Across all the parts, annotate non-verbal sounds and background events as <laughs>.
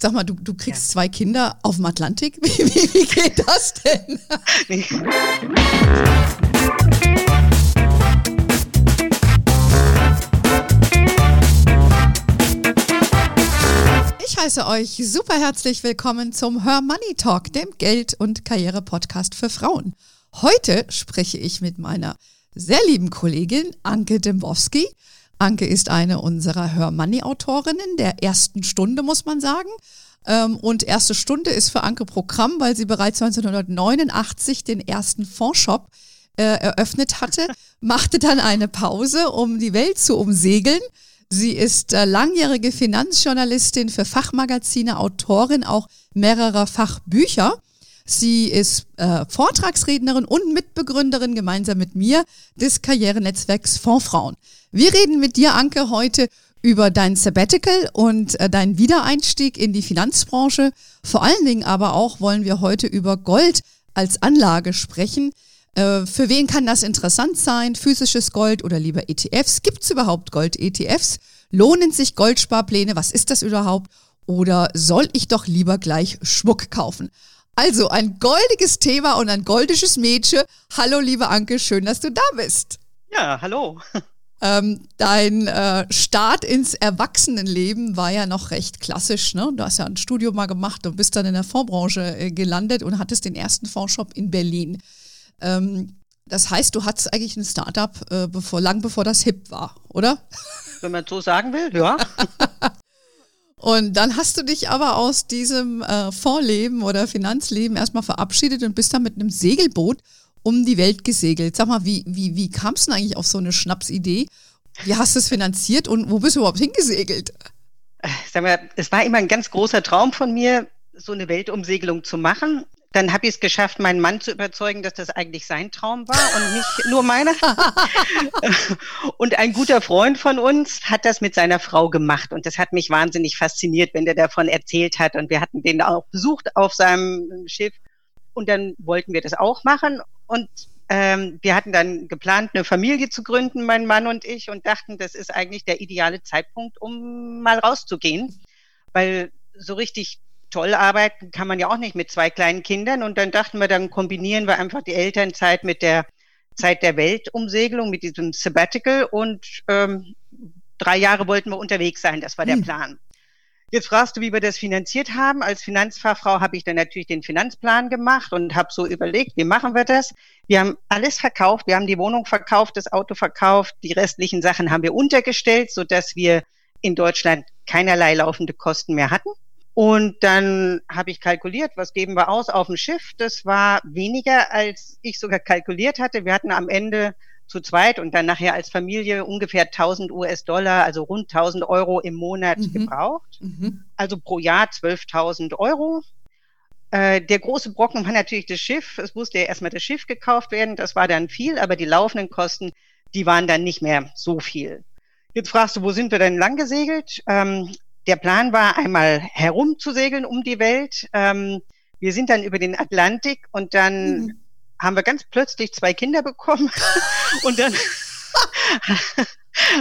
Sag mal, du, du kriegst ja. zwei Kinder auf dem Atlantik. <laughs> Wie, wie, wie geht das denn? Nee. Ich heiße euch super herzlich willkommen zum Her Money Talk, dem Geld- und Karriere-Podcast für Frauen. Heute spreche ich mit meiner sehr lieben Kollegin Anke Dembowski. Anke ist eine unserer Hör Money Autorinnen der ersten Stunde, muss man sagen. Ähm, und erste Stunde ist für Anke Programm, weil sie bereits 1989 den ersten Fondshop äh, eröffnet hatte, <laughs> machte dann eine Pause, um die Welt zu umsegeln. Sie ist äh, langjährige Finanzjournalistin für Fachmagazine, Autorin auch mehrerer Fachbücher. Sie ist äh, Vortragsrednerin und Mitbegründerin gemeinsam mit mir des Karrierenetzwerks Fondsfrauen. Wir reden mit dir, Anke, heute über dein Sabbatical und äh, deinen Wiedereinstieg in die Finanzbranche. Vor allen Dingen aber auch wollen wir heute über Gold als Anlage sprechen. Äh, für wen kann das interessant sein? Physisches Gold oder lieber ETFs? Gibt es überhaupt Gold-ETFs? Lohnen sich Goldsparpläne? Was ist das überhaupt? Oder soll ich doch lieber gleich Schmuck kaufen? Also ein goldiges Thema und ein goldisches Mädchen. Hallo, liebe Anke, schön, dass du da bist. Ja, hallo. <laughs> Ähm, dein äh, Start ins Erwachsenenleben war ja noch recht klassisch. Ne? Du hast ja ein Studium mal gemacht und bist dann in der Fondsbranche äh, gelandet und hattest den ersten Fondsshop in Berlin. Ähm, das heißt, du hattest eigentlich ein Startup äh, bevor, lang bevor das hip war, oder? <laughs> Wenn man so sagen will, ja. <laughs> und dann hast du dich aber aus diesem äh, Fondsleben oder Finanzleben erstmal verabschiedet und bist dann mit einem Segelboot um die Welt gesegelt. Sag mal, wie, wie, wie kam es denn eigentlich auf so eine Schnapsidee? Wie hast du es finanziert und wo bist du überhaupt hingesegelt? Sag mal, es war immer ein ganz großer Traum von mir, so eine Weltumsegelung zu machen. Dann habe ich es geschafft, meinen Mann zu überzeugen, dass das eigentlich sein Traum war und nicht nur meiner. <laughs> und ein guter Freund von uns hat das mit seiner Frau gemacht und das hat mich wahnsinnig fasziniert, wenn der davon erzählt hat. Und wir hatten den auch besucht auf seinem Schiff und dann wollten wir das auch machen und ähm, wir hatten dann geplant, eine Familie zu gründen, mein Mann und ich, und dachten, das ist eigentlich der ideale Zeitpunkt, um mal rauszugehen. Weil so richtig toll arbeiten kann man ja auch nicht mit zwei kleinen Kindern. Und dann dachten wir, dann kombinieren wir einfach die Elternzeit mit der Zeit der Weltumsegelung, mit diesem Sabbatical. Und ähm, drei Jahre wollten wir unterwegs sein. Das war der hm. Plan. Jetzt fragst du, wie wir das finanziert haben. Als Finanzfachfrau habe ich dann natürlich den Finanzplan gemacht und habe so überlegt, wie machen wir das? Wir haben alles verkauft. Wir haben die Wohnung verkauft, das Auto verkauft. Die restlichen Sachen haben wir untergestellt, so dass wir in Deutschland keinerlei laufende Kosten mehr hatten. Und dann habe ich kalkuliert, was geben wir aus auf dem Schiff. Das war weniger, als ich sogar kalkuliert hatte. Wir hatten am Ende zu zweit und dann nachher als Familie ungefähr 1000 US-Dollar, also rund 1000 Euro im Monat mhm. gebraucht. Mhm. Also pro Jahr 12.000 Euro. Äh, der große Brocken war natürlich das Schiff. Es musste ja erstmal das Schiff gekauft werden. Das war dann viel, aber die laufenden Kosten, die waren dann nicht mehr so viel. Jetzt fragst du, wo sind wir denn lang gesegelt? Ähm, der Plan war einmal herum zu segeln um die Welt. Ähm, wir sind dann über den Atlantik und dann mhm haben wir ganz plötzlich zwei Kinder bekommen <laughs> und dann <laughs>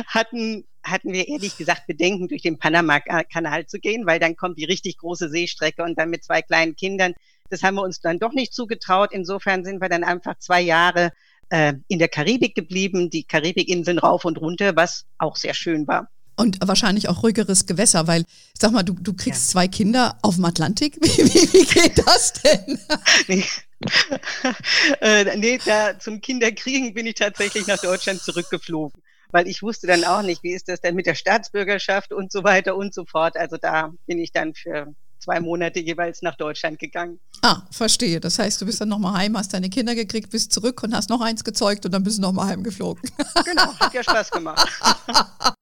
hatten, hatten wir ehrlich gesagt Bedenken, durch den Panama-Kanal zu gehen, weil dann kommt die richtig große Seestrecke und dann mit zwei kleinen Kindern. Das haben wir uns dann doch nicht zugetraut. Insofern sind wir dann einfach zwei Jahre äh, in der Karibik geblieben, die Karibikinseln rauf und runter, was auch sehr schön war. Und wahrscheinlich auch ruhigeres Gewässer, weil, sag mal, du, du kriegst ja. zwei Kinder auf dem Atlantik. <laughs> Wie, wie, wie geht das denn? Nee. <laughs> äh, nee, da zum Kinderkriegen bin ich tatsächlich nach Deutschland zurückgeflogen, weil ich wusste dann auch nicht, wie ist das denn mit der Staatsbürgerschaft und so weiter und so fort. Also da bin ich dann für zwei Monate jeweils nach Deutschland gegangen. Ah, verstehe. Das heißt, du bist dann nochmal heim, hast deine Kinder gekriegt, bist zurück und hast noch eins gezeugt und dann bist du nochmal heimgeflogen. <laughs> Genau, hat ja Spaß gemacht. <laughs>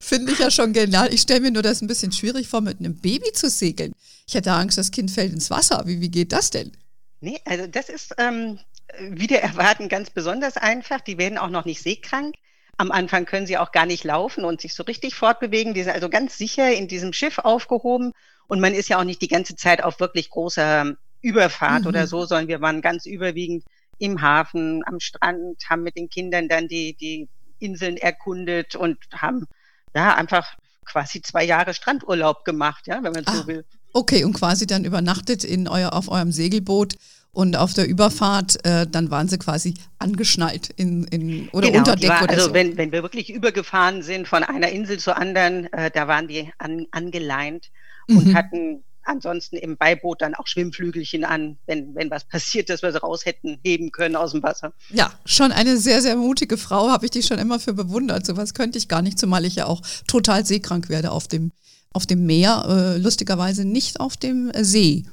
Finde ich ja schon genial. Ich stelle mir nur das ein bisschen schwierig vor, mit einem Baby zu segeln. Ich hätte Angst, das Kind fällt ins Wasser. Wie, wie geht das denn? Nee, also das ist ähm, wieder erwarten ganz besonders einfach. Die werden auch noch nicht seekrank. Am Anfang können sie auch gar nicht laufen und sich so richtig fortbewegen. Die sind also ganz sicher in diesem Schiff aufgehoben. Und man ist ja auch nicht die ganze Zeit auf wirklich großer Überfahrt mhm. oder so, sondern wir waren ganz überwiegend im Hafen, am Strand, haben mit den Kindern dann die, die Inseln erkundet und haben ja, einfach quasi zwei Jahre Strandurlaub gemacht, ja, wenn man so ah, will. Okay, und quasi dann übernachtet in euer, auf eurem Segelboot und auf der Überfahrt, äh, dann waren sie quasi angeschnallt in, in oder genau, unter Deck war, oder also so. wenn, wenn wir wirklich übergefahren sind von einer Insel zur anderen, äh, da waren die an, angeleint und Mhm. hatten ansonsten im Beiboot dann auch Schwimmflügelchen an, wenn, wenn was passiert, dass wir sie raus hätten heben können aus dem Wasser. Ja, schon eine sehr, sehr mutige Frau, habe ich dich schon immer für bewundert. Sowas könnte ich gar nicht, zumal ich ja auch total seekrank werde auf dem, auf dem Meer, äh, lustigerweise nicht auf dem See.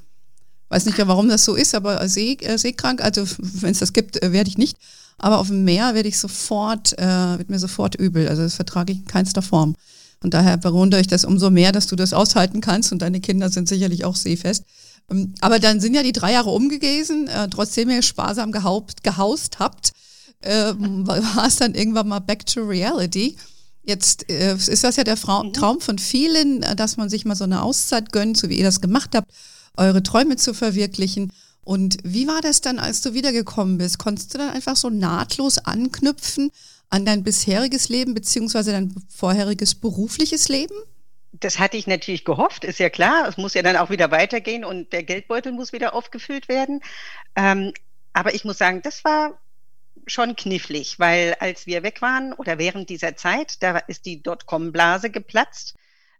Weiß nicht, warum das so ist, aber See, äh, seekrank, also wenn es das gibt, äh, werde ich nicht. Aber auf dem Meer werde ich sofort, äh, wird mir sofort übel. Also das vertrage ich in keinster Form. Und daher bewundere ich das umso mehr, dass du das aushalten kannst und deine Kinder sind sicherlich auch seefest. Ähm, Aber dann sind ja die drei Jahre umgewesen, äh, trotzdem ihr sparsam gehaust habt, ähm, <laughs> war es dann irgendwann mal back to reality. Jetzt äh, ist das ja der Frau Traum von vielen, äh, dass man sich mal so eine Auszeit gönnt, so wie ihr das gemacht habt, eure Träume zu verwirklichen. Und wie war das dann, als du wiedergekommen bist? Konntest du dann einfach so nahtlos anknüpfen an dein bisheriges Leben beziehungsweise dein vorheriges berufliches Leben? Das hatte ich natürlich gehofft, ist ja klar. Es muss ja dann auch wieder weitergehen und der Geldbeutel muss wieder aufgefüllt werden. Ähm, aber ich muss sagen, das war schon knifflig, weil als wir weg waren oder während dieser Zeit, da ist die Dotcom-Blase geplatzt.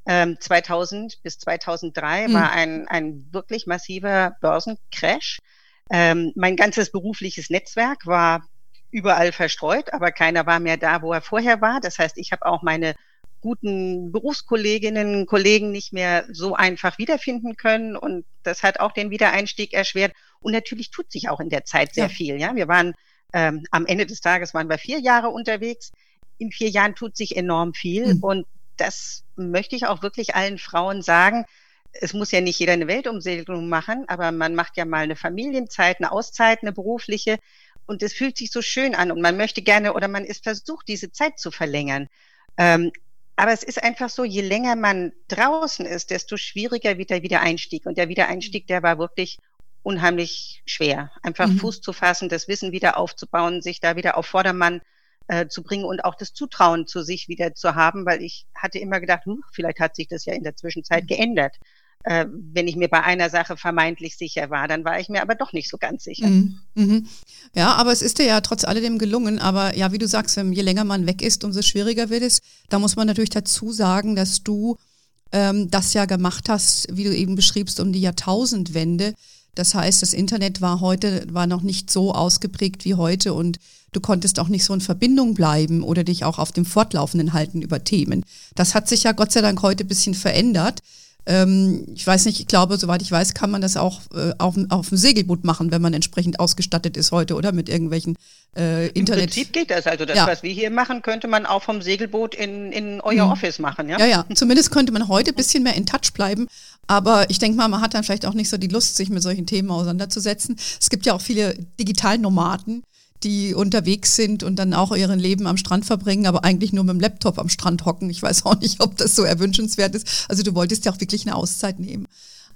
Ähm, 2000 bis 2003 Mhm. war ein, ein wirklich massiver Börsencrash. Ähm, mein ganzes berufliches Netzwerk war überall verstreut, aber keiner war mehr da, wo er vorher war. Das heißt, ich habe auch meine guten Berufskolleginnen und Kollegen nicht mehr so einfach wiederfinden können und das hat auch den Wiedereinstieg erschwert. Und natürlich tut sich auch in der Zeit sehr Ja. viel. Ja, wir waren ähm, am Ende des Tages waren wir vier Jahre unterwegs. In vier Jahren tut sich enorm viel Mhm. und das möchte ich auch wirklich allen Frauen sagen. Es muss ja nicht jeder eine Weltumsegelung machen, aber man macht ja mal eine Familienzeit, eine Auszeit, eine berufliche und es fühlt sich so schön an und man möchte gerne oder man ist versucht, diese Zeit zu verlängern. Ähm, aber es ist einfach so, je länger man draußen ist, desto schwieriger wird der Wiedereinstieg. Und der Wiedereinstieg, der war wirklich unheimlich schwer. Einfach Mhm. Fuß zu fassen, das Wissen wieder aufzubauen, sich da wieder auf Vordermann äh, zu bringen und auch das Zutrauen zu sich wieder zu haben, weil ich hatte immer gedacht, hm, vielleicht hat sich das ja in der Zwischenzeit Mhm. geändert. Äh, wenn ich mir bei einer Sache vermeintlich sicher war, dann war ich mir aber doch nicht so ganz sicher. Mhm. Mhm. Ja, aber es ist dir ja trotz alledem gelungen. Aber ja, wie du sagst, wenn- je länger man weg ist, umso schwieriger wird es. Da muss man natürlich dazu sagen, dass du ähm, das ja gemacht hast, wie du eben beschriebst, um die Jahrtausendwende. Das heißt, das Internet war heute, war noch nicht so ausgeprägt wie heute und du konntest auch nicht so in Verbindung bleiben oder dich auch auf dem Fortlaufenden halten über Themen. Das hat sich ja Gott sei Dank heute ein bisschen verändert. Ähm, ich weiß nicht, ich glaube, soweit ich weiß, kann man das auch äh, auf, dem- auf dem Segelboot machen, wenn man entsprechend ausgestattet ist heute oder mit irgendwelchen äh, Im Internet. Prinzip geht das. Also das, Ja. was wir hier machen, könnte man auch vom Segelboot in, in euer Mhm. Office machen, ja? Ja, ja, zumindest könnte man heute ein bisschen mehr in Touch bleiben. Aber ich denke mal, man hat dann vielleicht auch nicht so die Lust, sich mit solchen Themen auseinanderzusetzen. Es gibt ja auch viele Digitalnomaden, die unterwegs sind und dann auch ihren Leben am Strand verbringen, aber eigentlich nur mit dem Laptop am Strand hocken. Ich weiß auch nicht, ob das so erwünschenswert ist. Also du wolltest ja auch wirklich eine Auszeit nehmen.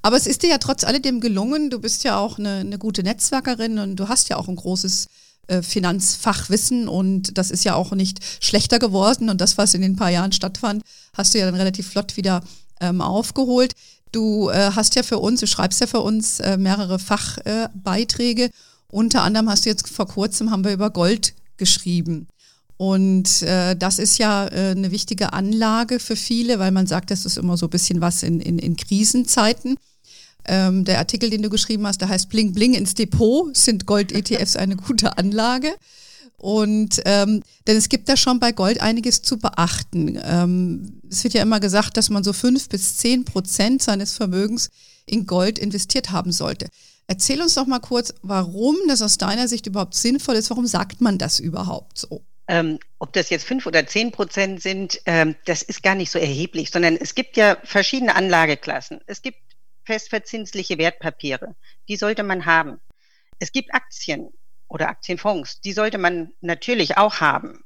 Aber es ist dir ja trotz alledem gelungen. Du bist ja auch eine, eine gute Netzwerkerin und du hast ja auch ein großes äh, Finanzfachwissen und das ist ja auch nicht schlechter geworden. Und das, was in den paar Jahren stattfand, hast du ja dann relativ flott wieder ähm, aufgeholt. Du äh, hast ja für uns, du schreibst ja für uns äh, mehrere Fachbeiträge. Äh. Unter anderem hast du jetzt vor kurzem haben wir über Gold geschrieben. Und äh, das ist ja äh, eine wichtige Anlage für viele, weil man sagt, das ist immer so ein bisschen was in, in, in Krisenzeiten. Ähm, der Artikel, den du geschrieben hast, der heißt Bling Bling ins Depot, sind Gold-ETFs eine gute Anlage? Und ähm, denn es gibt da schon bei Gold einiges zu beachten. Ähm, es wird ja immer gesagt, dass man so fünf bis zehn Prozent seines Vermögens in Gold investiert haben sollte. Erzähl uns doch mal kurz, warum das aus deiner Sicht überhaupt sinnvoll ist. Warum sagt man das überhaupt so? Ähm, ob das jetzt fünf oder zehn Prozent sind, ähm, das ist gar nicht so erheblich, sondern es gibt ja verschiedene Anlageklassen. Es gibt festverzinsliche Wertpapiere, die sollte man haben. Es gibt Aktien oder Aktienfonds, die sollte man natürlich auch haben.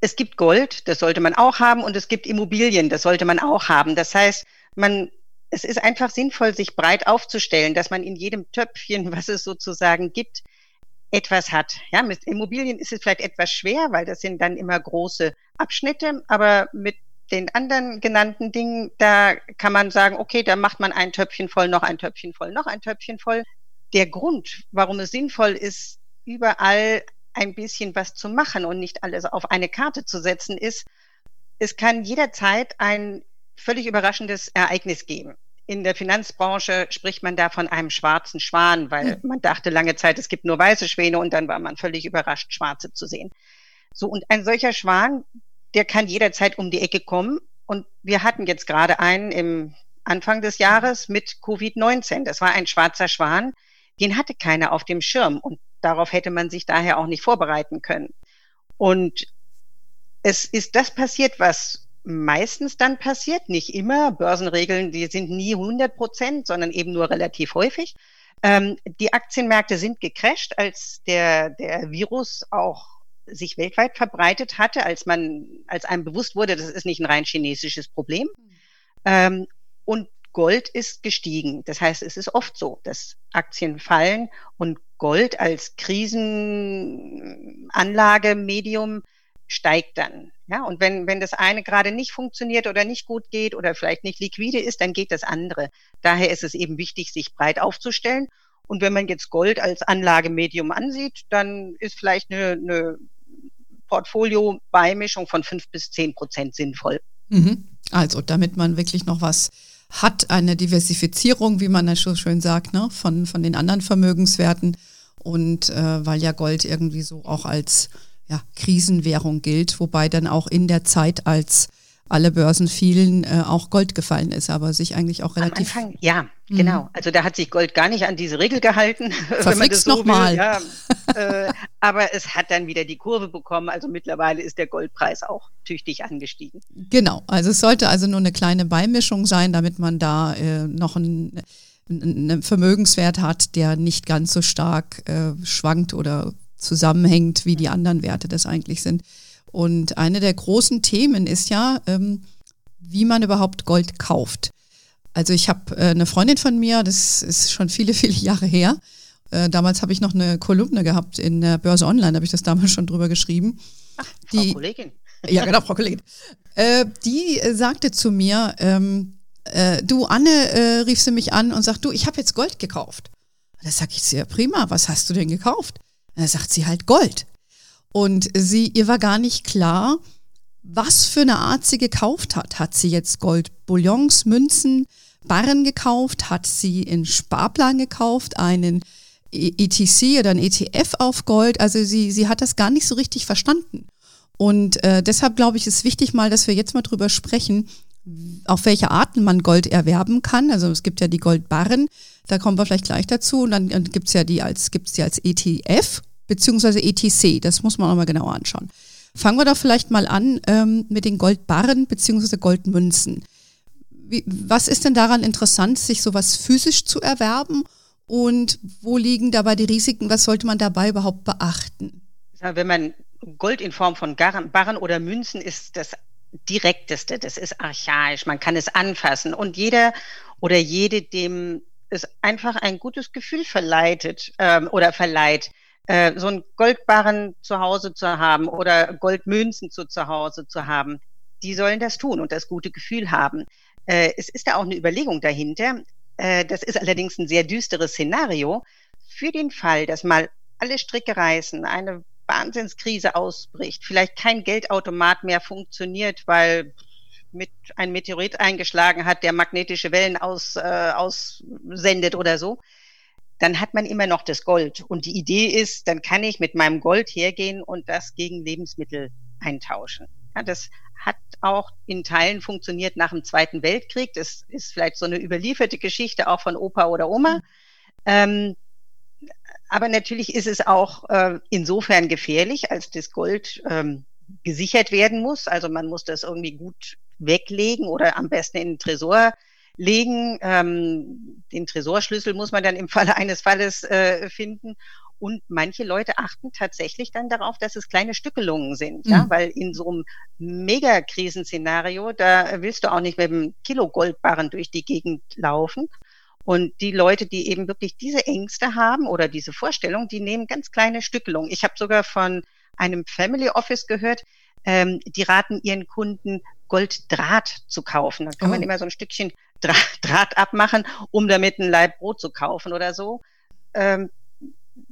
Es gibt Gold, das sollte man auch haben, und es gibt Immobilien, das sollte man auch haben. Das heißt, man, es ist einfach sinnvoll, sich breit aufzustellen, dass man in jedem Töpfchen, <laughs> was es sozusagen gibt, etwas hat. Ja, mit Immobilien ist es vielleicht etwas schwer, weil das sind dann immer große Abschnitte, aber mit den anderen genannten Dingen, da kann man sagen, okay, da macht man ein Töpfchen voll, noch ein Töpfchen voll, noch ein Töpfchen voll. Der Grund, warum es sinnvoll ist, überall ein bisschen was zu machen und nicht alles auf eine Karte zu setzen, ist, es kann jederzeit ein völlig überraschendes Ereignis geben. In der Finanzbranche spricht man da von einem schwarzen Schwan, weil man dachte lange Zeit, es gibt nur weiße Schwäne und dann war man völlig überrascht, schwarze zu sehen. So, und ein solcher Schwan, der kann jederzeit um die Ecke kommen. Und wir hatten jetzt gerade einen im Anfang des Jahres mit Covid-19. Das war ein schwarzer Schwan. Den hatte keiner auf dem Schirm und darauf hätte man sich daher auch nicht vorbereiten können. Und es ist das passiert, was meistens dann passiert, nicht immer. Börsenregeln, die sind nie 100 Prozent, sondern eben nur relativ häufig. Ähm, die Aktienmärkte sind gecrasht, als der, der Virus auch sich weltweit verbreitet hatte, als man, als einem bewusst wurde, das ist nicht ein rein chinesisches Problem. Ähm, und Gold ist gestiegen. Das heißt, es ist oft so, dass Aktien fallen und Gold als Krisenanlagemedium steigt dann. Ja, und wenn, wenn das eine gerade nicht funktioniert oder nicht gut geht oder vielleicht nicht liquide ist, dann geht das andere. Daher ist es eben wichtig, sich breit aufzustellen. Und wenn man jetzt Gold als Anlagemedium ansieht, dann ist vielleicht eine, eine Portfolio-Beimischung von fünf bis zehn Prozent sinnvoll. Mhm. Also, damit man wirklich noch was hat, eine Diversifizierung, wie man das so schön sagt, ne, von, von den anderen Vermögenswerten. Und äh, weil ja Gold irgendwie so auch als ja, Krisenwährung gilt, wobei dann auch in der Zeit, als alle Börsen fielen, äh, auch Gold gefallen ist, aber sich eigentlich auch relativ. Am Anfang, ja, mhm. genau. Also da hat sich Gold gar nicht an diese Regel gehalten. <laughs> Verflixt so nochmal. Ja, äh, aber es hat dann wieder die Kurve bekommen. Also mittlerweile ist der Goldpreis auch tüchtig angestiegen. Genau. Also es sollte also nur eine kleine Beimischung sein, damit man da äh, noch ein, einen Vermögenswert hat, der nicht ganz so stark äh, schwankt oder zusammenhängt, wie die anderen Werte das eigentlich sind. Und eine der großen Themen ist ja, ähm, wie man überhaupt Gold kauft. Also ich habe äh, eine Freundin von mir, das ist schon viele, <laughs> viele Jahre her. Äh, damals habe ich noch eine Kolumne gehabt in der Börse Online, habe ich das damals schon drüber geschrieben. Ach, Frau die, Kollegin. <laughs> Ja, genau, Frau Kollegin. Äh, die sagte zu mir, ähm, äh, du Anne, äh, rief sie mich an und sagt, du, ich habe jetzt Gold gekauft. Da sage ich sehr prima, was hast du denn gekauft? Da sagt sie halt Gold. Und sie, ihr war gar nicht klar, was für eine Art sie gekauft hat. Hat sie jetzt Goldbouillons, Münzen, Barren gekauft? Hat sie in Sparplan gekauft, einen ETC oder ein ETF auf Gold? Also sie, sie hat das gar nicht so richtig verstanden. Und äh, deshalb glaube ich, ist wichtig mal, dass wir jetzt mal drüber sprechen, auf welche Arten man Gold erwerben kann. Also es gibt ja die Goldbarren, da kommen wir vielleicht gleich dazu. Und dann, dann gibt es ja die als, gibt's die als ETF beziehungsweise ETC. Das muss man auch mal genauer anschauen. Fangen wir doch vielleicht mal an ähm, mit den Goldbarren beziehungsweise Goldmünzen. Wie, was ist denn daran interessant, sich sowas physisch zu erwerben? Und wo liegen dabei die Risiken? Was sollte man dabei überhaupt beachten? Wenn man Gold in Form von Barren oder Münzen ist das direkteste, das ist archaisch, man kann es anfassen und jeder oder jede, dem es einfach ein gutes Gefühl verleitet ähm, oder verleiht, äh, so einen Goldbarren zu Hause zu haben oder Goldmünzen zu, zu Hause zu haben, die sollen das tun und das gute Gefühl haben. Äh, es ist da auch eine Überlegung dahinter. Äh, das ist allerdings ein sehr düsteres Szenario. Für den Fall, dass mal alle Stricke reißen, eine Wahnsinnskrise ausbricht, vielleicht kein Geldautomat mehr funktioniert, weil mit ein Meteorit eingeschlagen hat, der magnetische Wellen aus, äh, aussendet oder so, dann hat man immer noch das Gold. Und die Idee ist, dann kann ich mit meinem Gold hergehen und das gegen Lebensmittel eintauschen. Ja, das hat auch in Teilen funktioniert nach dem Zweiten Weltkrieg. Das ist vielleicht so eine überlieferte Geschichte auch von Opa oder Oma. Ähm, aber natürlich ist es auch äh, insofern gefährlich, als das Gold ähm, gesichert werden muss. Also man muss das irgendwie gut weglegen oder am besten in den Tresor legen. Ähm, den Tresorschlüssel muss man dann im Falle eines Falles äh, finden. Und manche Leute achten tatsächlich dann darauf, dass es kleine Stückelungen sind, mhm. ja, weil in so einem Megakrisenszenario, da willst du auch nicht mit einem Kilo Goldbarren durch die Gegend laufen. Und die Leute, die eben wirklich diese Ängste haben oder diese Vorstellung, die nehmen ganz kleine Stückelungen. Ich habe sogar von einem Family Office gehört, ähm, die raten ihren Kunden Golddraht zu kaufen. Da kann oh. man immer so ein Stückchen Draht abmachen, um damit ein Leib Brot zu kaufen oder so. Ähm,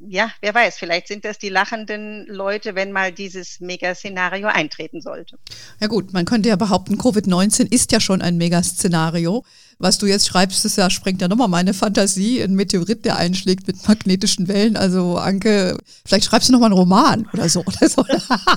ja, wer weiß, vielleicht sind das die lachenden Leute, wenn mal dieses Megaszenario eintreten sollte. Ja gut, man könnte ja behaupten, Covid-19 ist ja schon ein Megaszenario. Was du jetzt schreibst, ist ja, sprengt ja nochmal meine Fantasie. Ein Meteorit, der einschlägt mit magnetischen Wellen. Also Anke, vielleicht schreibst du nochmal einen Roman oder so. Oder so.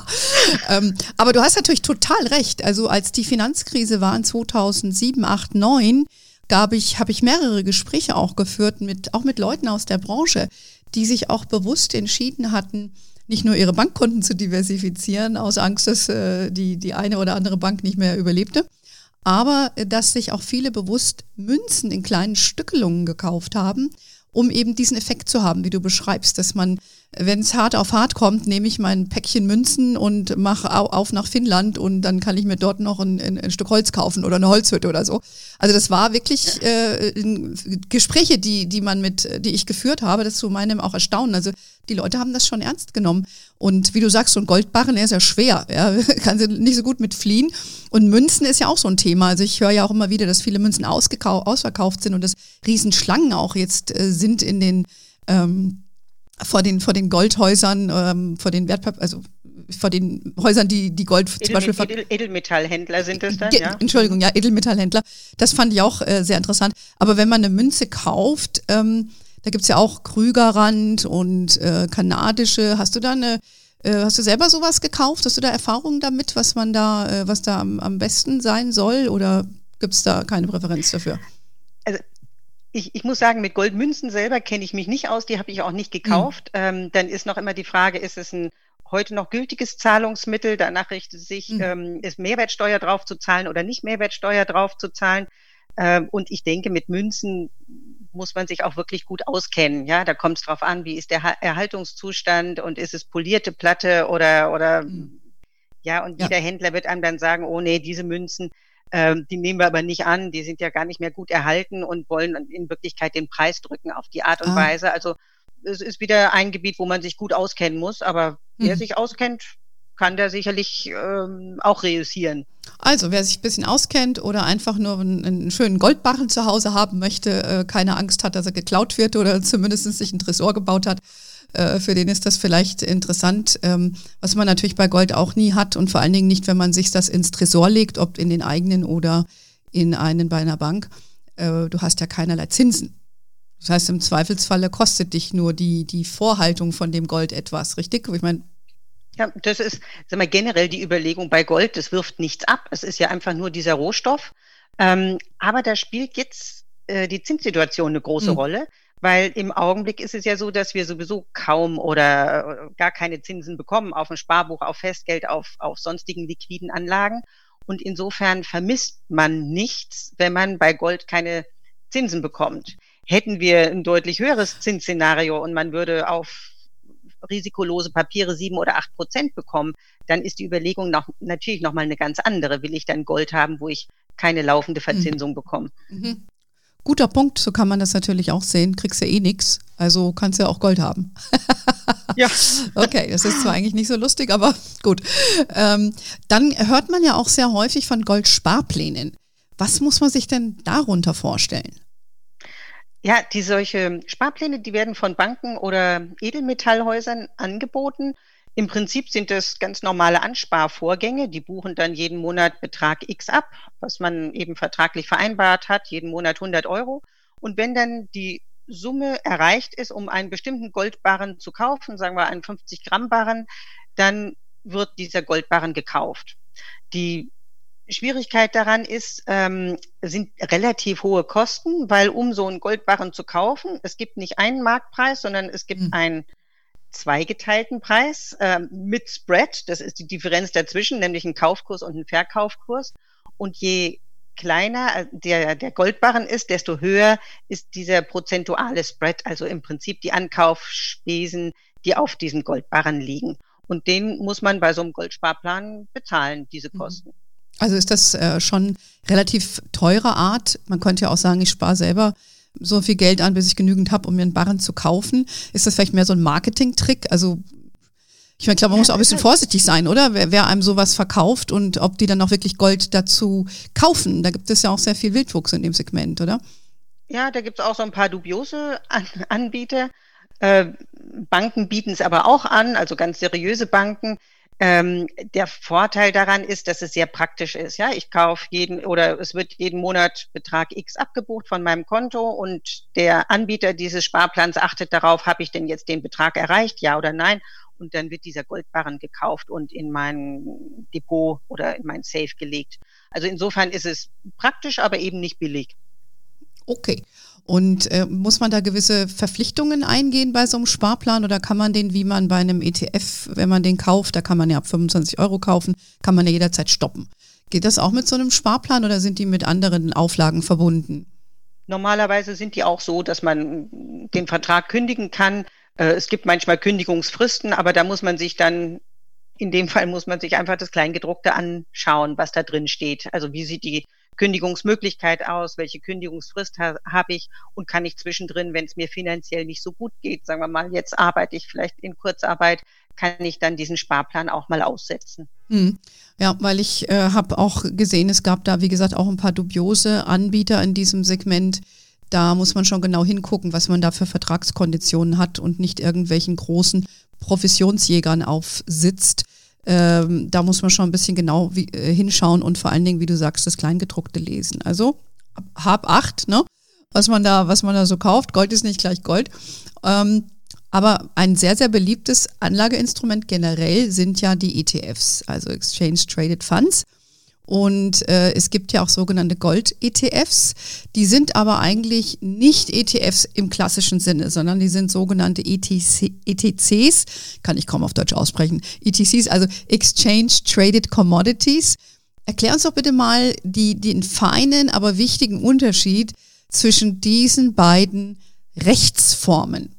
<laughs> ähm, aber du hast natürlich total recht. Also als die Finanzkrise war in 2007, 8, 9, gab ich, habe ich mehrere Gespräche auch geführt mit, auch mit Leuten aus der Branche, die sich auch bewusst entschieden hatten, nicht nur ihre Bankkonten zu diversifizieren, aus Angst, dass äh, die, die eine oder andere Bank nicht mehr überlebte, aber äh, dass sich auch viele bewusst Münzen in kleinen Stückelungen gekauft haben, um eben diesen Effekt zu haben, wie du beschreibst, dass man wenn es hart auf hart kommt, nehme ich mein Päckchen Münzen und mache auf nach Finnland und dann kann ich mir dort noch ein, ein, ein Stück Holz kaufen oder eine Holzhütte oder so. Also das war wirklich äh, Gespräche, die, die man mit, die ich geführt habe, das zu meinem auch Erstaunen. Also die Leute haben das schon ernst genommen. Und wie du sagst, so ein Goldbarren, der ist ja schwer. Ja, <laughs> kann sie nicht so gut mit fliehen. Und Münzen ist ja auch so ein Thema. Also ich höre ja auch immer wieder, dass viele Münzen ausverkauft sind und dass Riesenschlangen auch jetzt äh, sind in den ähm, vor den, vor den Goldhäusern, ähm, vor den Wertpapier, also vor den Häusern, die, die Gold Edel, zum Beispiel Edel, Edelmetallhändler sind das dann, ja? Entschuldigung, ja, Edelmetallhändler. Das fand ich auch äh, sehr interessant. Aber wenn man eine Münze kauft, ähm, da gibt's ja auch Krügerrand und äh, kanadische. Hast du da eine, äh, hast du selber sowas gekauft? Hast du da Erfahrungen damit, was man da, äh, was da am, am besten sein soll? Oder gibt's da keine Präferenz dafür? Ich, ich muss sagen, mit Goldmünzen selber kenne ich mich nicht aus, die habe ich auch nicht gekauft. Mhm. Ähm, dann ist noch immer die Frage, ist es ein heute noch gültiges Zahlungsmittel? Danach richtet sich, mhm. ähm, ist Mehrwertsteuer drauf zu zahlen oder nicht Mehrwertsteuer drauf zu zahlen? Ähm, und ich denke, mit Münzen muss man sich auch wirklich gut auskennen. Ja, da kommt es drauf an, wie ist der Erhaltungszustand und ist es polierte Platte oder oder mhm. ja, und ja. jeder Händler wird einem dann sagen, oh nee, diese Münzen ähm, die nehmen wir aber nicht an, die sind ja gar nicht mehr gut erhalten und wollen in Wirklichkeit den Preis drücken auf die Art und ah. Weise. Also es ist wieder ein Gebiet, wo man sich gut auskennen muss, aber wer mhm. sich auskennt, kann der sicherlich ähm, auch reüssieren. Also, wer sich ein bisschen auskennt oder einfach nur einen, einen schönen Goldbarren zu Hause haben möchte, äh, keine Angst hat, dass er geklaut wird oder <laughs> zumindest sich ein Tresor gebaut hat, äh, für den ist das vielleicht interessant, ähm, was man natürlich bei Gold auch nie hat und vor allen Dingen nicht, wenn man sich das ins Tresor legt, ob in den eigenen oder in einen bei einer Bank. Äh, du hast ja keinerlei Zinsen. Das heißt, im Zweifelsfalle kostet dich nur die, die Vorhaltung von dem Gold etwas, richtig? Ich meine, ja, das ist sag mal, generell die Überlegung bei Gold, das wirft nichts ab. Es ist ja einfach nur dieser Rohstoff. Ähm, aber da spielt jetzt äh, die Zinssituation eine große mhm. Rolle. Weil im Augenblick ist es ja so, dass wir sowieso kaum oder äh, gar keine Zinsen bekommen auf ein Sparbuch, auf Festgeld, auf, auf sonstigen liquiden Anlagen. Und insofern vermisst man nichts, wenn man bei Gold keine Zinsen bekommt. Hätten wir ein deutlich höheres Zinsszenario und man würde auf risikolose Papiere sieben oder acht Prozent bekommen, dann ist die Überlegung noch, natürlich nochmal eine ganz andere. Will ich dann Gold haben, wo ich keine laufende mhm. Verzinsung mhm. bekomme? Mhm. Guter Punkt, so kann man das natürlich auch sehen. Kriegst ja eh nichts, also kannst ja auch Gold haben. ja. <laughs> Okay, das ist zwar eigentlich nicht so lustig, aber gut. Ähm, dann hört man ja auch sehr häufig von Goldsparplänen. Was muss man sich denn darunter vorstellen? Ja, die solche Sparpläne, die werden von Banken oder Edelmetallhäusern angeboten. Im Prinzip sind das ganz normale Ansparvorgänge. Die buchen dann jeden Monat Betrag X ab, was man eben vertraglich vereinbart hat, jeden Monat 100 Euro. Und wenn dann die Summe erreicht ist, um einen bestimmten Goldbarren zu kaufen, sagen wir einen 50 Gramm Barren, dann wird dieser Goldbarren gekauft. Die Schwierigkeit daran ist, ähm, sind relativ hohe Kosten, weil um so einen Goldbarren zu kaufen, es gibt nicht einen Marktpreis, sondern es gibt mhm. einen zweigeteilten Preis äh, mit Spread. Das ist die Differenz dazwischen, nämlich ein Kaufkurs und ein Verkaufkurs. Und je kleiner äh, der, der Goldbarren ist, desto höher ist dieser prozentuale Spread, also im Prinzip die Ankaufsspesen, die auf diesem Goldbarren liegen. Und den muss man bei so einem Goldsparplan bezahlen, diese mhm. Kosten. Also ist das äh, schon relativ teure Art. Man könnte ja auch sagen, ich spare selber so viel Geld an, bis ich genügend habe, um mir einen Barren zu kaufen. Ist das vielleicht mehr so ein Marketing-Trick? Also Ich meine, glaube, man muss auch ein bisschen vorsichtig sein, oder? Wer, wer, einem sowas verkauft und ob die dann auch wirklich Gold dazu kaufen. Da gibt es ja auch sehr viel Wildwuchs in dem Segment, oder? Ja, da gibt es auch so ein paar dubiose An Anbieter. Äh, Banken bieten es aber auch an, also ganz seriöse Banken. Ähm, der Vorteil daran ist, dass es sehr praktisch ist. Ja, ich kaufe jeden oder es wird jeden Monat Betrag X abgebucht von meinem Konto und der Anbieter dieses Sparplans achtet darauf, habe ich denn jetzt den Betrag erreicht, ja oder nein? Und dann wird dieser Goldbarren gekauft und in mein Depot oder in mein Safe gelegt. Also insofern ist es praktisch, aber eben nicht billig. Okay. Und äh, muss man da gewisse Verpflichtungen eingehen bei so einem Sparplan oder kann man den, wie man bei einem ETF, wenn man den kauft, da kann man ja ab 25 Euro kaufen, kann man ja jederzeit stoppen. Geht das auch mit so einem Sparplan oder sind die mit anderen Auflagen verbunden? Normalerweise sind die auch so, dass man den Vertrag kündigen kann. Äh, es gibt manchmal Kündigungsfristen, aber da muss man sich dann in dem Fall muss man sich einfach das Kleingedruckte anschauen, was da drin steht. Also wie sieht die Kündigungsmöglichkeit aus, welche Kündigungsfrist ha habe ich und kann ich zwischendrin, wenn es mir finanziell nicht so gut geht, sagen wir mal, jetzt arbeite ich vielleicht in Kurzarbeit, kann ich dann diesen Sparplan auch mal aussetzen. Hm. Ja, weil ich äh, habe auch gesehen, es gab da, wie gesagt, auch ein paar dubiose Anbieter in diesem Segment. Da muss man schon genau hingucken, was man da für Vertragskonditionen hat und nicht irgendwelchen großen Professionsjägern aufsitzt ähm, da muss man schon ein bisschen genau wie, äh, hinschauen und vor allen Dingen, wie du sagst, das Kleingedruckte lesen. Also hab acht, ne? Was man da, was man da so kauft. Gold ist nicht gleich Gold. Ähm, aber ein sehr, sehr beliebtes Anlageinstrument generell sind ja die ETFs, also Exchange Traded Funds. Und äh, es gibt ja auch sogenannte Gold-ETFs. Die sind aber eigentlich nicht ETFs im klassischen Sinne, sondern die sind sogenannte ETC, ETCs, kann ich kaum auf Deutsch aussprechen, ETCs, also Exchange Traded Commodities. Erklär uns doch bitte mal die, den feinen, aber wichtigen Unterschied zwischen diesen beiden Rechtsformen.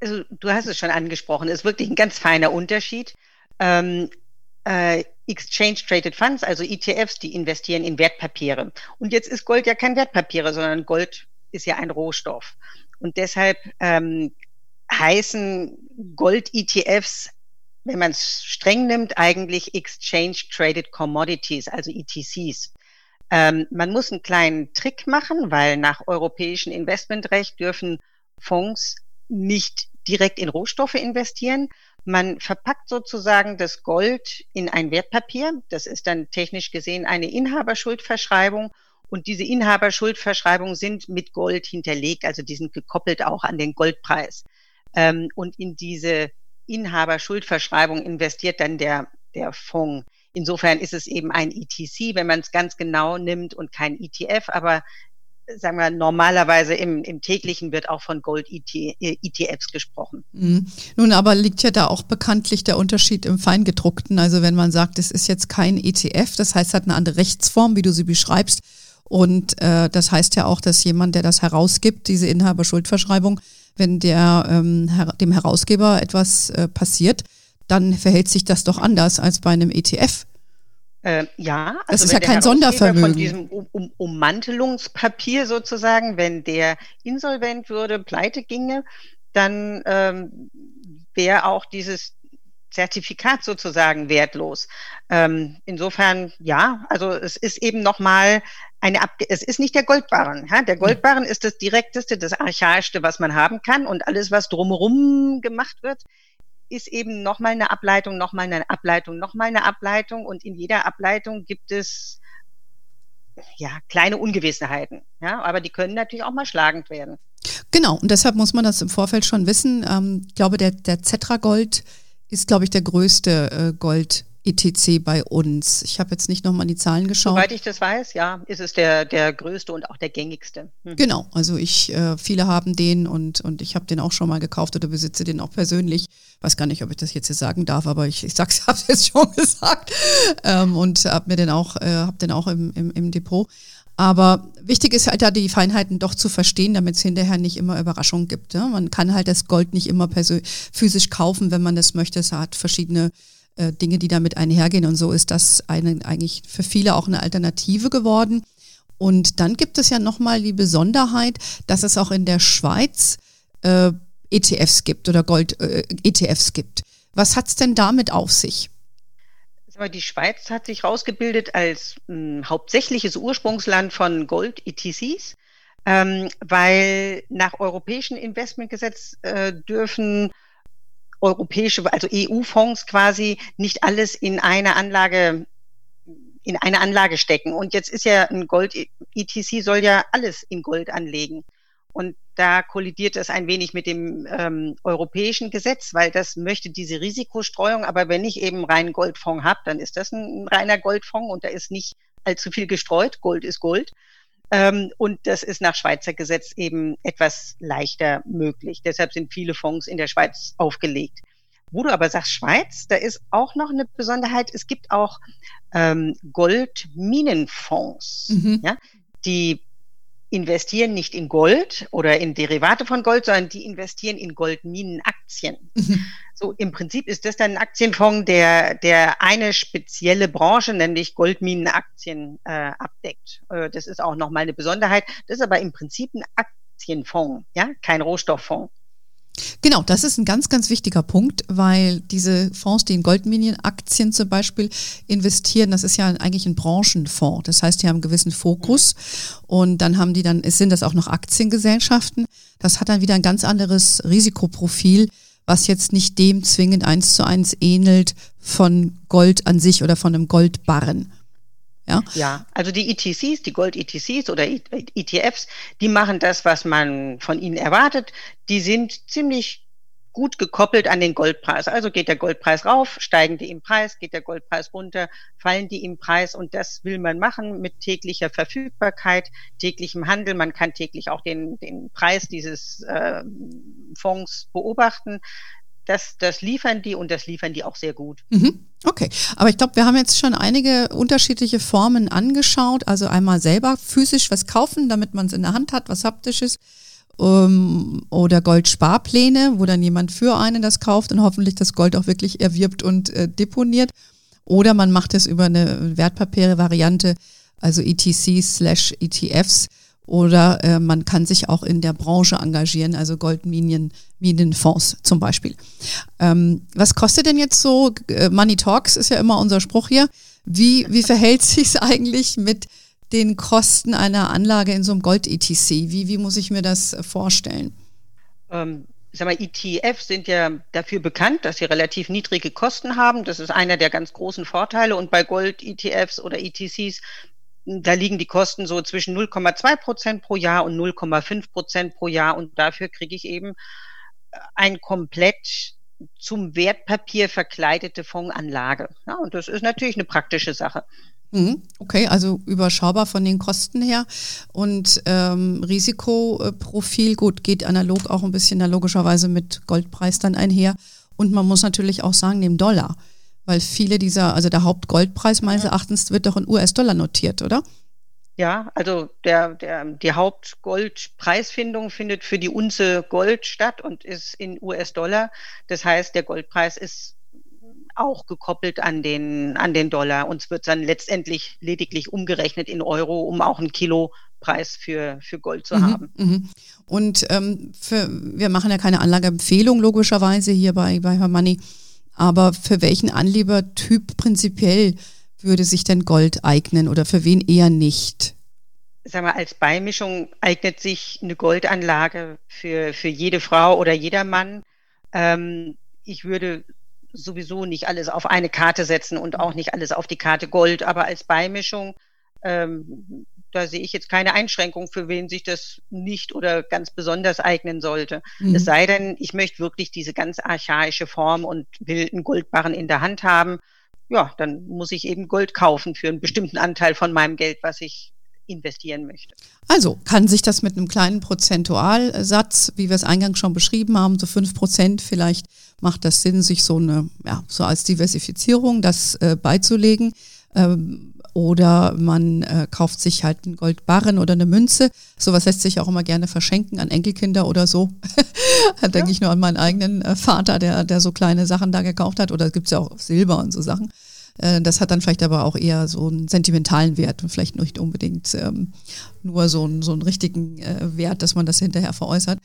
Also, du hast es schon angesprochen, es ist wirklich ein ganz feiner Unterschied. Ähm, äh, Exchange Traded Funds, also ETFs, die investieren in Wertpapiere. Und jetzt ist Gold ja kein Wertpapiere, sondern Gold ist ja ein Rohstoff. Und deshalb ähm, heißen Gold-ETFs, wenn man es streng nimmt, eigentlich Exchange Traded Commodities, also ETCs. Ähm, man muss einen kleinen Trick machen, weil nach europäischem Investmentrecht dürfen Fonds nicht direkt in Rohstoffe investieren, man verpackt sozusagen das Gold in ein Wertpapier. Das ist dann technisch gesehen eine Inhaberschuldverschreibung. Und diese Inhaberschuldverschreibungen sind mit Gold hinterlegt, also die sind gekoppelt auch an den Goldpreis. Ähm, und in diese Inhaberschuldverschreibung investiert dann der, der Fonds. Insofern ist es eben ein ETC, wenn man es ganz genau nimmt und kein ETF, aber sagen wir, normalerweise im, im täglichen wird auch von Gold-ETFs äh, gesprochen. Mhm. Nun, aber liegt ja da auch bekanntlich der Unterschied im Feingedruckten. Also wenn man sagt, es ist jetzt kein ETF, das heißt, es hat eine andere Rechtsform, wie du sie beschreibst. Und äh, das heißt ja auch, dass jemand, der das herausgibt, diese Inhaberschuldverschreibung, wenn der ähm, her dem Herausgeber etwas äh, passiert, dann verhält sich das doch anders als bei einem ETF. Äh, ja, also das ist ja kein Sondervermögen. Von diesem um um Ummantelungspapier sozusagen, wenn der insolvent würde, pleite ginge, dann ähm, wäre auch dieses Zertifikat sozusagen wertlos. Ähm, insofern, ja, also es ist eben nochmal eine Abge es ist nicht der Goldbarren. Ja? Der hm. Goldbarren ist das direkteste, das archaischste, was man haben kann und alles, was drumherum gemacht wird, ist eben nochmal eine Ableitung, nochmal eine Ableitung, nochmal eine Ableitung und in jeder Ableitung gibt es ja kleine Ungewissenheiten. Ja, aber die können natürlich auch mal schlagend werden. Genau, und deshalb muss man das im Vorfeld schon wissen. Ähm, ich glaube, der, der Gold ist, glaube ich, der größte äh, Gold. ETC bei uns. Ich habe jetzt nicht nochmal die Zahlen geschaut. Soweit ich das weiß, ja, ist es der, der größte und auch der gängigste. Hm. Genau, also ich, äh, viele haben den und, und ich habe den auch schon mal gekauft oder besitze den auch persönlich. Weiß gar nicht, ob ich das jetzt hier sagen darf, aber ich, ich sag's, <laughs> habe jetzt schon gesagt ähm, und habe mir den auch, äh, habe den auch im, im, im Depot. Aber wichtig ist halt da die Feinheiten doch zu verstehen, damit es hinterher nicht immer Überraschungen gibt. Ja? Man kann halt das Gold nicht immer physisch kaufen, wenn man das möchte. Es hat verschiedene äh, Dinge, die damit einhergehen. Und so ist das eine, eigentlich für viele auch eine Alternative geworden. Und dann gibt es ja nochmal die Besonderheit, dass es auch in der Schweiz äh, ETFs gibt oder Gold-ETFs äh, gibt. Was hat es denn damit auf sich? Die Schweiz hat sich herausgebildet als mh, hauptsächliches Ursprungsland von Gold-ETCs, ähm, weil nach europäischem Investmentgesetz äh, dürfen europäische, also EU-Fonds quasi nicht alles in eine Anlage in eine Anlage stecken. Und jetzt ist ja ein Gold-ETC soll ja alles in Gold anlegen. Und da kollidiert es ein wenig mit dem ähm, europäischen Gesetz, weil das möchte diese Risikostreuung. Aber wenn ich eben reinen Goldfonds habe, dann ist das ein reiner Goldfonds und da ist nicht allzu viel gestreut. Gold ist Gold. Ähm, und das ist nach Schweizer Gesetz eben etwas leichter möglich. Deshalb sind viele Fonds in der Schweiz aufgelegt. Wo du aber sagst Schweiz, da ist auch noch eine Besonderheit. Es gibt auch ähm, Goldminenfonds, mhm. ja, die investieren nicht in Gold oder in Derivate von Gold, sondern die investieren in Goldminenaktien. Mhm. So im Prinzip ist das dann ein Aktienfonds, der, der eine spezielle Branche, nämlich Goldminenaktien, äh, abdeckt. Äh, das ist auch nochmal eine Besonderheit. Das ist aber im Prinzip ein Aktienfonds, ja, kein Rohstofffonds. Genau, das ist ein ganz, ganz wichtiger Punkt, weil diese Fonds, die in Goldminienaktien zum Beispiel investieren, das ist ja eigentlich ein Branchenfonds. Das heißt, die haben einen gewissen Fokus und dann haben die dann, es sind das auch noch Aktiengesellschaften. Das hat dann wieder ein ganz anderes Risikoprofil, was jetzt nicht dem zwingend eins zu eins ähnelt von Gold an sich oder von einem Goldbarren. Ja, ja also die ETCs, die Gold-ETCs oder ETFs, die machen das, was man von ihnen erwartet. Die sind ziemlich gut gekoppelt an den Goldpreis. Also geht der Goldpreis rauf, steigen die im Preis, geht der Goldpreis runter, fallen die im Preis und das will man machen mit täglicher Verfügbarkeit, täglichem Handel. Man kann täglich auch den, den Preis dieses äh, Fonds beobachten das, das liefern die und das liefern die auch sehr gut. Mhm. Okay, aber ich glaube, wir haben jetzt schon einige unterschiedliche Formen angeschaut. Also einmal selber physisch was kaufen, damit man es in der Hand hat, was haptisches. Um, oder Goldsparpläne, wo dann jemand für einen das kauft und hoffentlich das Gold auch wirklich erwirbt und äh, deponiert. Oder man macht es über eine Wertpapiere-Variante, also ETCs slash ETFs oder äh, man kann sich auch in der Branche engagieren, also Goldminenfonds zum Beispiel. Ähm, was kostet denn jetzt so, äh, Money Talks ist ja immer unser Spruch hier, wie, wie verhält <laughs> sich eigentlich mit den Kosten einer Anlage in so einem Gold-ETC? Wie, wie muss ich mir das vorstellen? Ähm, sag mal, ETFs sind ja dafür bekannt, dass sie relativ niedrige Kosten haben. Das ist einer der ganz großen Vorteile. Und bei Gold-ETFs oder ETCs da liegen die Kosten so zwischen 0,2 Prozent pro Jahr und 0,5 Prozent pro Jahr und dafür kriege ich eben äh, ein komplett zum Wertpapier verkleidete Fondsanlage. Ja, und das ist natürlich eine praktische Sache. Mhm, okay, also überschaubar von den Kosten her. Und ähm, Risikoprofil, gut, geht analog auch ein bisschen logischerweise mit Goldpreis dann einher. Und man muss natürlich auch sagen, dem Dollar. Weil viele dieser, also der Hauptgoldpreis meines Erachtens wird doch in US-Dollar notiert, oder? Ja, also der, der, die Hauptgoldpreisfindung findet für die Unze Gold statt und ist in US-Dollar. Das heißt, der Goldpreis ist auch gekoppelt an den, an den Dollar. Uns wird dann letztendlich lediglich umgerechnet in Euro, um auch einen Kilopreis für, für Gold zu mhm, haben. Mhm. Und ähm, für, wir machen ja keine Anlageempfehlung logischerweise hier bei, bei Her Money. Aber für welchen Anlegertyp prinzipiell würde sich denn Gold eignen oder für wen eher nicht? Sagen wir, als Beimischung eignet sich eine Goldanlage für, für jede Frau oder jeder Mann. Ähm, ich würde sowieso nicht alles auf eine Karte setzen und auch nicht alles auf die Karte Gold, aber als Beimischung ähm, da sehe ich jetzt keine Einschränkung, für wen sich das nicht oder ganz besonders eignen sollte. Mhm. Es sei denn, ich möchte wirklich diese ganz archaische Form und will einen Goldbarren in der Hand haben. Ja, dann muss ich eben Gold kaufen für einen bestimmten Anteil von meinem Geld, was ich investieren möchte. Also kann sich das mit einem kleinen Prozentualsatz, wie wir es eingangs schon beschrieben haben, so fünf Prozent vielleicht macht das Sinn, sich so eine, ja, so als Diversifizierung das äh, beizulegen. Ähm, oder man äh, kauft sich halt einen Goldbarren oder eine Münze. Sowas lässt sich auch immer gerne verschenken an Enkelkinder oder so. da <laughs> denke ja. ich nur an meinen eigenen äh, Vater, der, der so kleine Sachen da gekauft hat. Oder es gibt ja auch Silber und so Sachen. Äh, das hat dann vielleicht aber auch eher so einen sentimentalen Wert und vielleicht nicht unbedingt ähm, nur so einen, so einen richtigen äh, Wert, dass man das hinterher veräußert.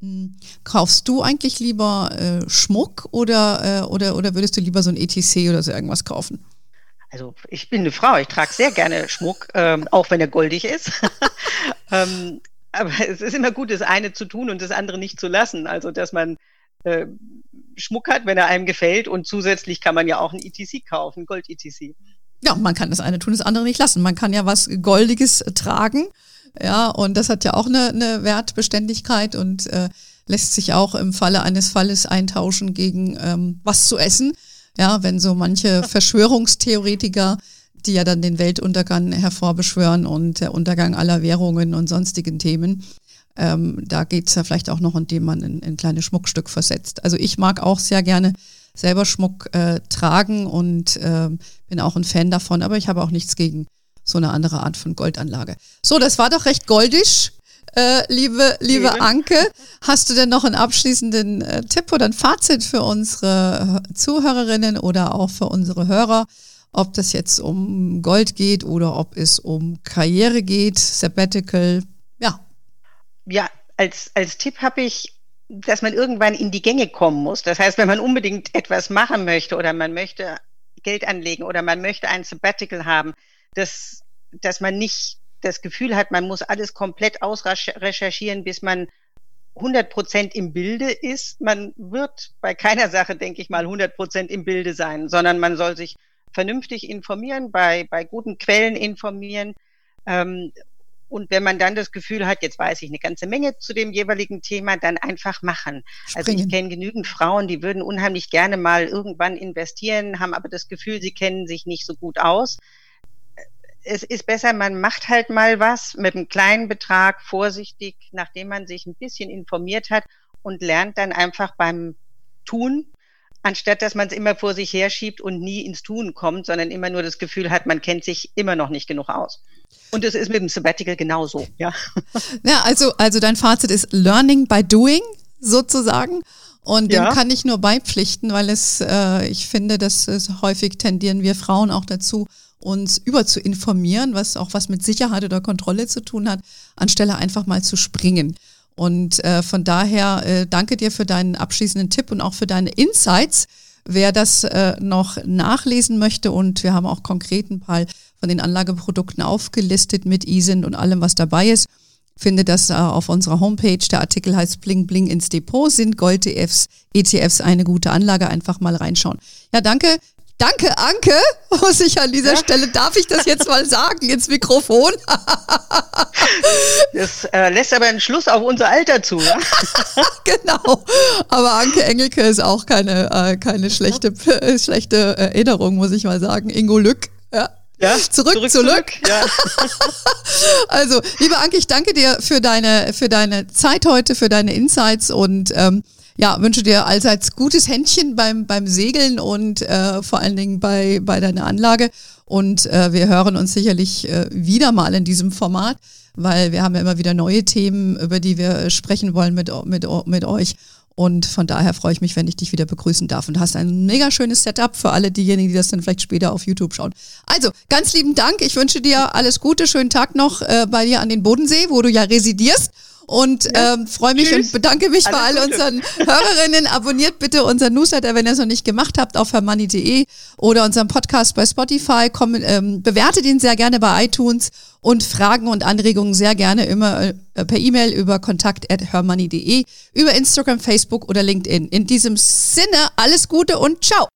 Hm. Kaufst du eigentlich lieber äh, Schmuck oder, oder, oder würdest du lieber so ein ETC oder so irgendwas kaufen? Also ich bin eine Frau, ich trage sehr gerne Schmuck, ähm, auch wenn er goldig ist. <laughs> ähm, aber es ist immer gut, das eine zu tun und das andere nicht zu lassen. Also dass man äh, Schmuck hat, wenn er einem gefällt und zusätzlich kann man ja auch ein ETC kaufen, Gold-ETC. Ja, man kann das eine tun, das andere nicht lassen. Man kann ja was Goldiges tragen, ja, und das hat ja auch eine, eine Wertbeständigkeit und äh, lässt sich auch im Falle eines Falles eintauschen gegen ähm, was zu essen. Ja, wenn so manche <laughs> Verschwörungstheoretiker, die ja dann den Weltuntergang hervorbeschwören und der Untergang aller Währungen und sonstigen Themen, ähm, da geht's ja vielleicht auch noch, indem man ein, ein kleines Schmuckstück versetzt. Also ich mag auch sehr gerne selber Schmuck äh, tragen und äh, bin auch ein Fan davon, aber ich habe auch nichts gegen so eine andere Art von Goldanlage. So, das war doch recht goldisch. Äh, liebe, liebe Anke, hast du denn noch einen abschließenden äh, Tipp oder ein Fazit für unsere Zuhörerinnen oder auch für unsere Hörer? Ob das jetzt um Gold geht oder ob es um Karriere geht, Sabbatical, ja. Ja, als, als Tipp habe ich, dass man irgendwann in die Gänge kommen muss. Das heißt, wenn man unbedingt etwas machen möchte oder man möchte Geld anlegen oder man möchte ein Sabbatical haben, dass, dass man nicht das Gefühl hat, man muss alles komplett ausrecherchieren, bis man 100 Prozent im Bilde ist. Man wird bei keiner Sache, denke ich mal, 100 Prozent im Bilde sein, sondern man soll sich vernünftig informieren, bei, bei guten Quellen informieren. Ähm, und wenn man dann das Gefühl hat, jetzt weiß ich eine ganze Menge zu dem jeweiligen Thema, dann einfach machen. Springen. Also ich kenne genügend Frauen, die würden unheimlich gerne mal irgendwann investieren, haben aber das Gefühl, sie kennen sich nicht so gut aus es ist besser, man macht halt mal was mit einem kleinen Betrag, vorsichtig, nachdem man sich ein bisschen informiert hat und lernt dann einfach beim Tun, anstatt dass man es immer vor sich herschiebt und nie ins Tun kommt, sondern immer nur das Gefühl hat, man kennt sich immer noch nicht genug aus. Und es ist mit dem Sabbatical genauso, ja. <laughs> Ja, also, also dein Fazit ist Learning by Doing sozusagen. Und ja. dem kann ich nur beipflichten, weil es, äh, ich finde, dass häufig tendieren wir Frauen auch dazu, uns über zu informieren, was auch was mit Sicherheit oder Kontrolle zu tun hat, anstelle einfach mal zu springen. Und äh, von daher äh, danke dir für deinen abschließenden Tipp und auch für deine Insights. Wer das äh, noch nachlesen möchte und wir haben auch konkret ein paar von den Anlageprodukten aufgelistet mit ISIN und allem, was dabei ist, findet das äh, auf unserer Homepage. Der Artikel heißt Bling Bling ins Depot. Sind Gold-ETFs ETFs eine gute Anlage? Einfach mal reinschauen. Ja, danke. Danke, Anke, <laughs> muss ich an dieser ja. Stelle, darf ich das jetzt mal sagen ins Mikrofon? das äh, lässt aber einen Schluss auf unser Alter zu. Ja? <laughs> genau, aber Anke Engelke ist auch keine, äh, keine schlechte, äh, schlechte Erinnerung, muss ich mal sagen. Ingo Lück, ja. Ja, zurück, zurück, zurück. zurück. Ja. <laughs> also, liebe Anke, ich danke dir für deine, für deine Zeit heute, für deine Insights und ähm, ja, wünsche dir allseits gutes Händchen beim, beim Segeln und äh, vor allen Dingen bei, bei deiner Anlage. Und äh, wir hören uns sicherlich äh, wieder mal in diesem Format, weil wir haben ja immer wieder neue Themen, über die wir sprechen wollen mit, mit, mit euch. Und von daher freue ich mich, wenn ich dich wieder begrüßen darf. Und du hast ein mega schönes Setup für alle diejenigen, die das dann vielleicht später auf YouTube schauen. Also, ganz lieben Dank. Ich wünsche dir alles Gute. Schönen Tag noch äh, bei dir an den Bodensee, wo du ja residierst und ja. ähm, freue mich Tschüss. und bedanke mich Alles bei all Gute. unseren <laughs> Hörerinnen. Abonniert bitte unseren Newsletter, wenn ihr es noch nicht gemacht habt, auf hermoney.de oder unseren Podcast bei Spotify. Komm, ähm, bewertet ihn sehr gerne bei iTunes und Fragen und Anregungen sehr gerne immer äh, per E-Mail über kontakt.hermoney.de, über Instagram, Facebook oder LinkedIn. In diesem Sinne, alles Gute und ciao!